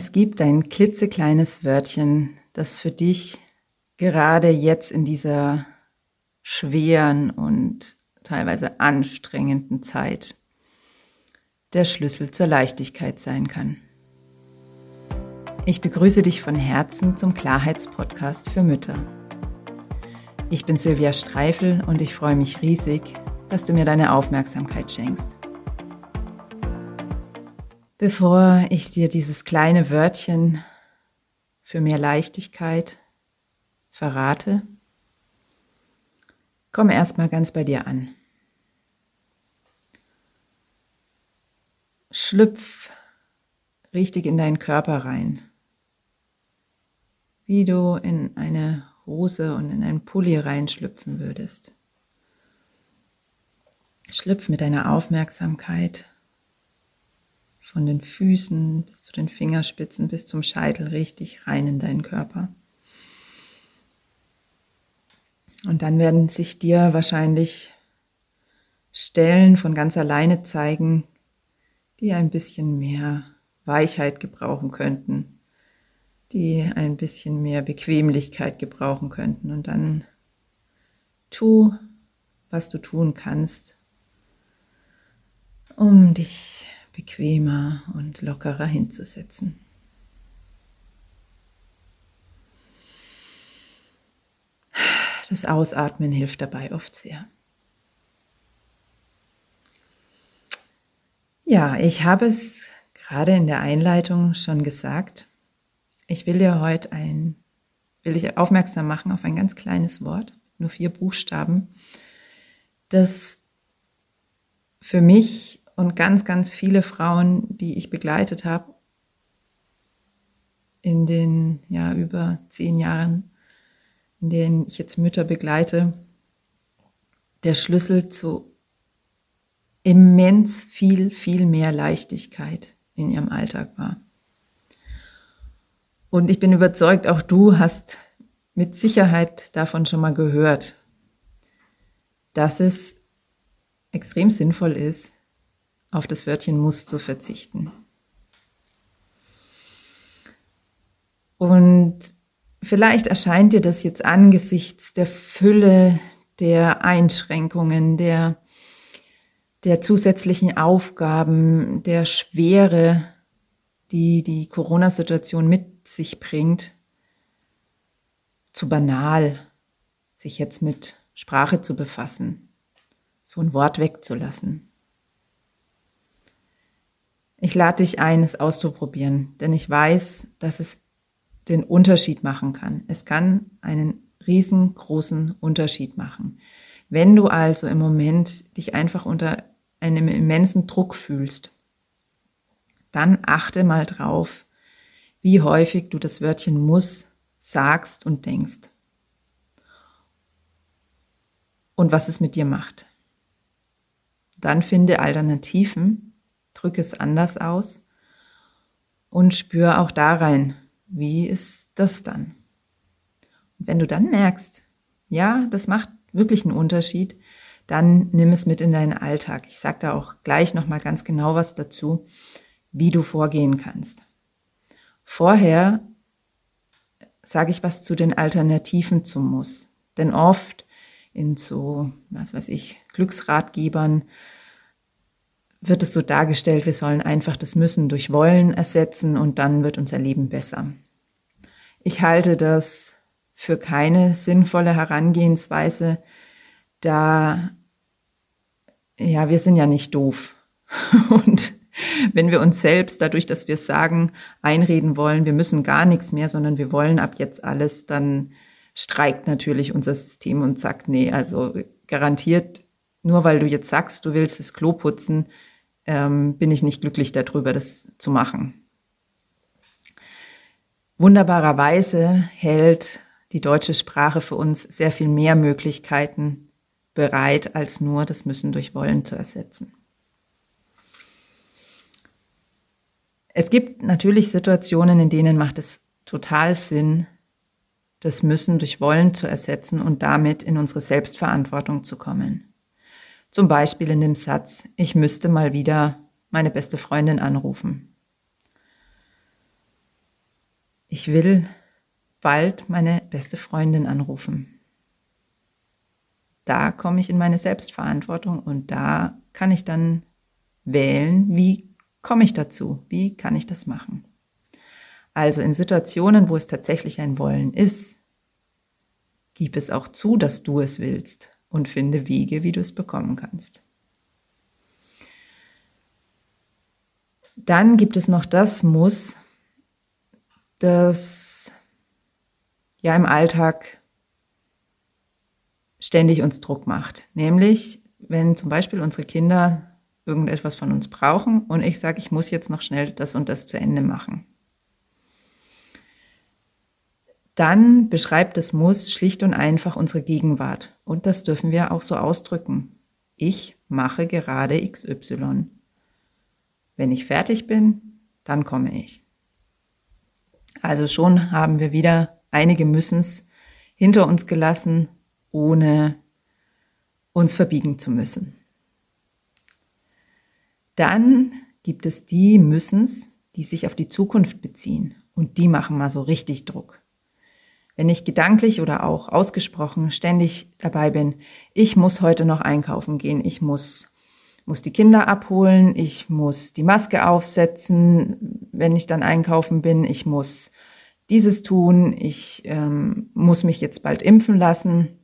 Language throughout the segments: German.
Es gibt ein klitzekleines Wörtchen, das für dich gerade jetzt in dieser schweren und teilweise anstrengenden Zeit der Schlüssel zur Leichtigkeit sein kann. Ich begrüße dich von Herzen zum Klarheitspodcast für Mütter. Ich bin Silvia Streifel und ich freue mich riesig, dass du mir deine Aufmerksamkeit schenkst. Bevor ich dir dieses kleine Wörtchen für mehr Leichtigkeit verrate, komm erstmal ganz bei dir an. Schlüpf richtig in deinen Körper rein, wie du in eine Hose und in einen Pulli reinschlüpfen würdest. Schlüpf mit deiner Aufmerksamkeit von den Füßen bis zu den Fingerspitzen bis zum Scheitel richtig rein in deinen Körper. Und dann werden sich dir wahrscheinlich Stellen von ganz alleine zeigen, die ein bisschen mehr Weichheit gebrauchen könnten, die ein bisschen mehr Bequemlichkeit gebrauchen könnten. Und dann tu, was du tun kannst, um dich bequemer und lockerer hinzusetzen. Das Ausatmen hilft dabei oft sehr. Ja, ich habe es gerade in der Einleitung schon gesagt. Ich will dir heute ein, will ich aufmerksam machen auf ein ganz kleines Wort, nur vier Buchstaben, das für mich und ganz, ganz viele Frauen, die ich begleitet habe, in den ja über zehn Jahren, in denen ich jetzt Mütter begleite, der Schlüssel zu immens viel, viel mehr Leichtigkeit in ihrem Alltag war. Und ich bin überzeugt, auch du hast mit Sicherheit davon schon mal gehört, dass es extrem sinnvoll ist, auf das Wörtchen muss zu verzichten. Und vielleicht erscheint dir das jetzt angesichts der Fülle der Einschränkungen, der, der zusätzlichen Aufgaben, der Schwere, die die Corona-Situation mit sich bringt, zu banal, sich jetzt mit Sprache zu befassen, so ein Wort wegzulassen. Ich lade dich ein, es auszuprobieren, denn ich weiß, dass es den Unterschied machen kann. Es kann einen riesengroßen Unterschied machen. Wenn du also im Moment dich einfach unter einem immensen Druck fühlst, dann achte mal drauf, wie häufig du das Wörtchen muss sagst und denkst. Und was es mit dir macht. Dann finde Alternativen, drücke es anders aus und spüre auch da rein, wie ist das dann? Und wenn du dann merkst, ja, das macht wirklich einen Unterschied, dann nimm es mit in deinen Alltag. Ich sage da auch gleich nochmal ganz genau was dazu, wie du vorgehen kannst. Vorher sage ich was zu den Alternativen zum Muss. Denn oft in so, was weiß ich, Glücksratgebern wird es so dargestellt, wir sollen einfach das Müssen durch Wollen ersetzen und dann wird unser Leben besser. Ich halte das für keine sinnvolle Herangehensweise, da, ja, wir sind ja nicht doof. Und wenn wir uns selbst, dadurch, dass wir sagen, einreden wollen, wir müssen gar nichts mehr, sondern wir wollen ab jetzt alles, dann streikt natürlich unser System und sagt, nee, also garantiert, nur weil du jetzt sagst, du willst das Klo putzen, ähm, bin ich nicht glücklich darüber, das zu machen. Wunderbarerweise hält die deutsche Sprache für uns sehr viel mehr Möglichkeiten bereit, als nur das Müssen durch Wollen zu ersetzen. Es gibt natürlich Situationen, in denen macht es total Sinn, das Müssen durch Wollen zu ersetzen und damit in unsere Selbstverantwortung zu kommen. Zum Beispiel in dem Satz, ich müsste mal wieder meine beste Freundin anrufen. ich will bald meine beste Freundin anrufen. Da komme ich in meine Selbstverantwortung und da kann ich dann wählen, wie komme ich dazu, wie kann ich das machen. Also in Situationen, wo es tatsächlich ein Wollen ist, gib es auch zu, dass du es willst und finde Wege, wie du es bekommen kannst. Dann gibt es noch das Muss, das ja im Alltag ständig uns Druck macht. Nämlich, wenn zum Beispiel unsere Kinder irgendetwas von uns brauchen und ich sage, ich muss jetzt noch schnell das und das zu Ende machen. Dann beschreibt das Muss schlicht und einfach unsere Gegenwart. Und das dürfen wir auch so ausdrücken. Ich mache gerade XY. Wenn ich fertig bin, dann komme ich. Also schon haben wir wieder einige Müssens hinter uns gelassen, ohne uns verbiegen zu müssen. Dann gibt es die Müssens, die sich auf die Zukunft beziehen und die machen mal so richtig Druck. Wenn ich gedanklich oder auch ausgesprochen ständig dabei bin, ich muss heute noch einkaufen gehen, ich muss muss die Kinder abholen, ich muss die Maske aufsetzen, wenn ich dann einkaufen bin, ich muss dieses tun, ich ähm, muss mich jetzt bald impfen lassen,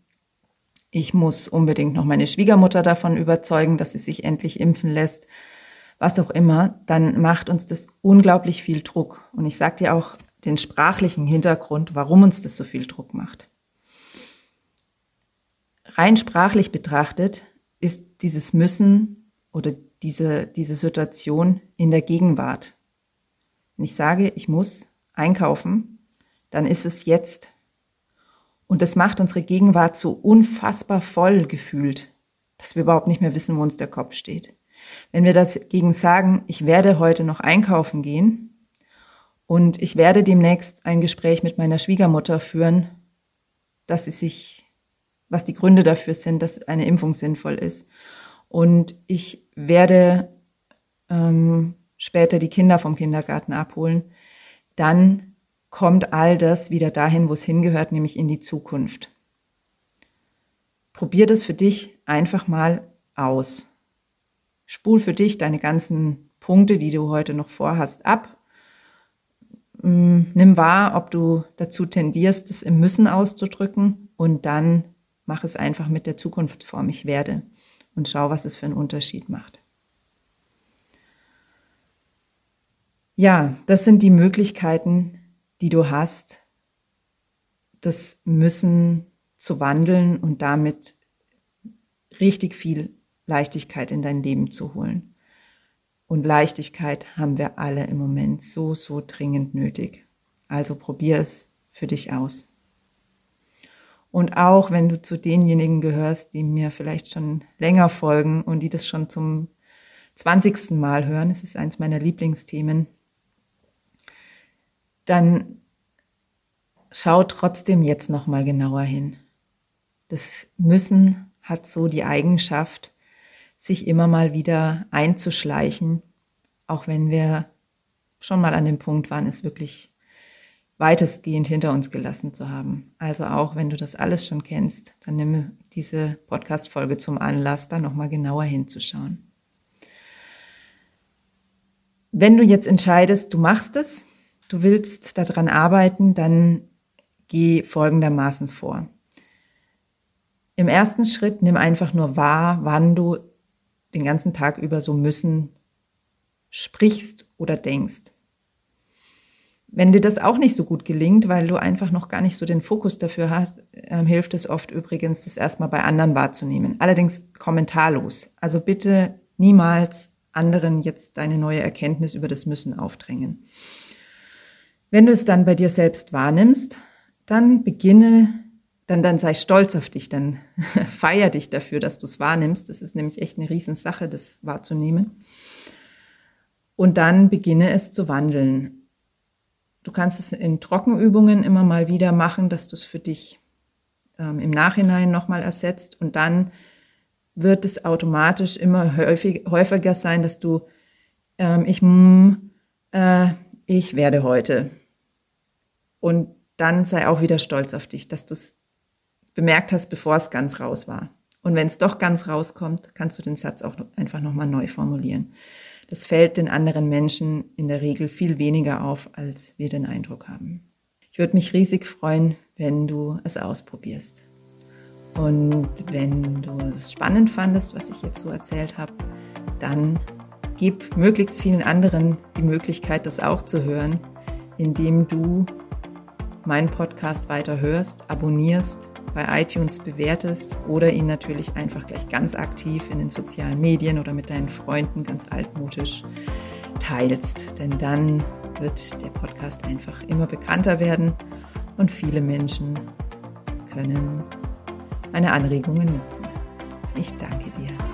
ich muss unbedingt noch meine Schwiegermutter davon überzeugen, dass sie sich endlich impfen lässt, was auch immer, dann macht uns das unglaublich viel Druck. Und ich sage dir auch den sprachlichen Hintergrund, warum uns das so viel Druck macht. Rein sprachlich betrachtet ist dieses Müssen oder diese, diese Situation in der Gegenwart. Wenn ich sage, ich muss einkaufen, dann ist es jetzt. Und das macht unsere Gegenwart so unfassbar voll gefühlt, dass wir überhaupt nicht mehr wissen, wo uns der Kopf steht. Wenn wir dagegen sagen, ich werde heute noch einkaufen gehen und ich werde demnächst ein Gespräch mit meiner Schwiegermutter führen, dass sie sich, was die Gründe dafür sind, dass eine Impfung sinnvoll ist und ich werde ähm, später die Kinder vom Kindergarten abholen, dann kommt all das wieder dahin, wo es hingehört, nämlich in die Zukunft. Probier das für dich einfach mal aus. Spul für dich deine ganzen Punkte, die du heute noch vorhast, ab. Mm, nimm wahr, ob du dazu tendierst, das im Müssen auszudrücken und dann mach es einfach mit der Zukunftsform ich werde und schau, was es für einen Unterschied macht. Ja, das sind die Möglichkeiten, die du hast, das Müssen zu wandeln und damit richtig viel Leichtigkeit in dein Leben zu holen. Und Leichtigkeit haben wir alle im Moment so, so dringend nötig. Also probier es für dich aus. Und auch wenn du zu denjenigen gehörst, die mir vielleicht schon länger folgen und die das schon zum 20. Mal hören, es ist eins meiner Lieblingsthemen, dann schau trotzdem jetzt noch mal genauer hin. Das Müssen hat so die Eigenschaft, sich immer mal wieder einzuschleichen, auch wenn wir schon mal an dem Punkt waren, es wirklich weitestgehend hinter uns gelassen zu haben. Also auch wenn du das alles schon kennst, dann nimm diese Podcast-Folge zum Anlass, da nochmal genauer hinzuschauen. Wenn du jetzt entscheidest, du machst es, du willst daran arbeiten, dann geh folgendermaßen vor. Im ersten Schritt nimm einfach nur wahr, wann du den ganzen Tag über so müssen sprichst oder denkst. Wenn dir das auch nicht so gut gelingt, weil du einfach noch gar nicht so den Fokus dafür hast, äh, hilft es oft übrigens, das erstmal bei anderen wahrzunehmen. Allerdings kommentarlos. Also bitte niemals anderen jetzt deine neue Erkenntnis über das Müssen aufdrängen. Wenn du es dann bei dir selbst wahrnimmst, dann beginne, dann, dann sei stolz auf dich, dann feier dich dafür, dass du es wahrnimmst. Das ist nämlich echt eine Riesensache, das wahrzunehmen. Und dann beginne es zu wandeln. Du kannst es in Trockenübungen immer mal wieder machen, dass du es für dich ähm, im Nachhinein nochmal ersetzt und dann wird es automatisch immer häufig, häufiger sein, dass du ähm, ich, mm, äh, ich werde heute Und dann sei auch wieder stolz auf dich, dass du es bemerkt hast, bevor es ganz raus war. Und wenn es doch ganz rauskommt, kannst du den Satz auch einfach nochmal neu formulieren. Das fällt den anderen Menschen in der Regel viel weniger auf, als wir den Eindruck haben. Ich würde mich riesig freuen, wenn du es ausprobierst. Und wenn du es spannend fandest, was ich jetzt so erzählt habe, dann gib möglichst vielen anderen die Möglichkeit, das auch zu hören, indem du meinen Podcast weiter hörst, abonnierst, bei iTunes bewertest oder ihn natürlich einfach gleich ganz aktiv in den sozialen Medien oder mit deinen Freunden ganz altmodisch teilst. Denn dann wird der Podcast einfach immer bekannter werden und viele Menschen können meine Anregungen nutzen. Ich danke dir.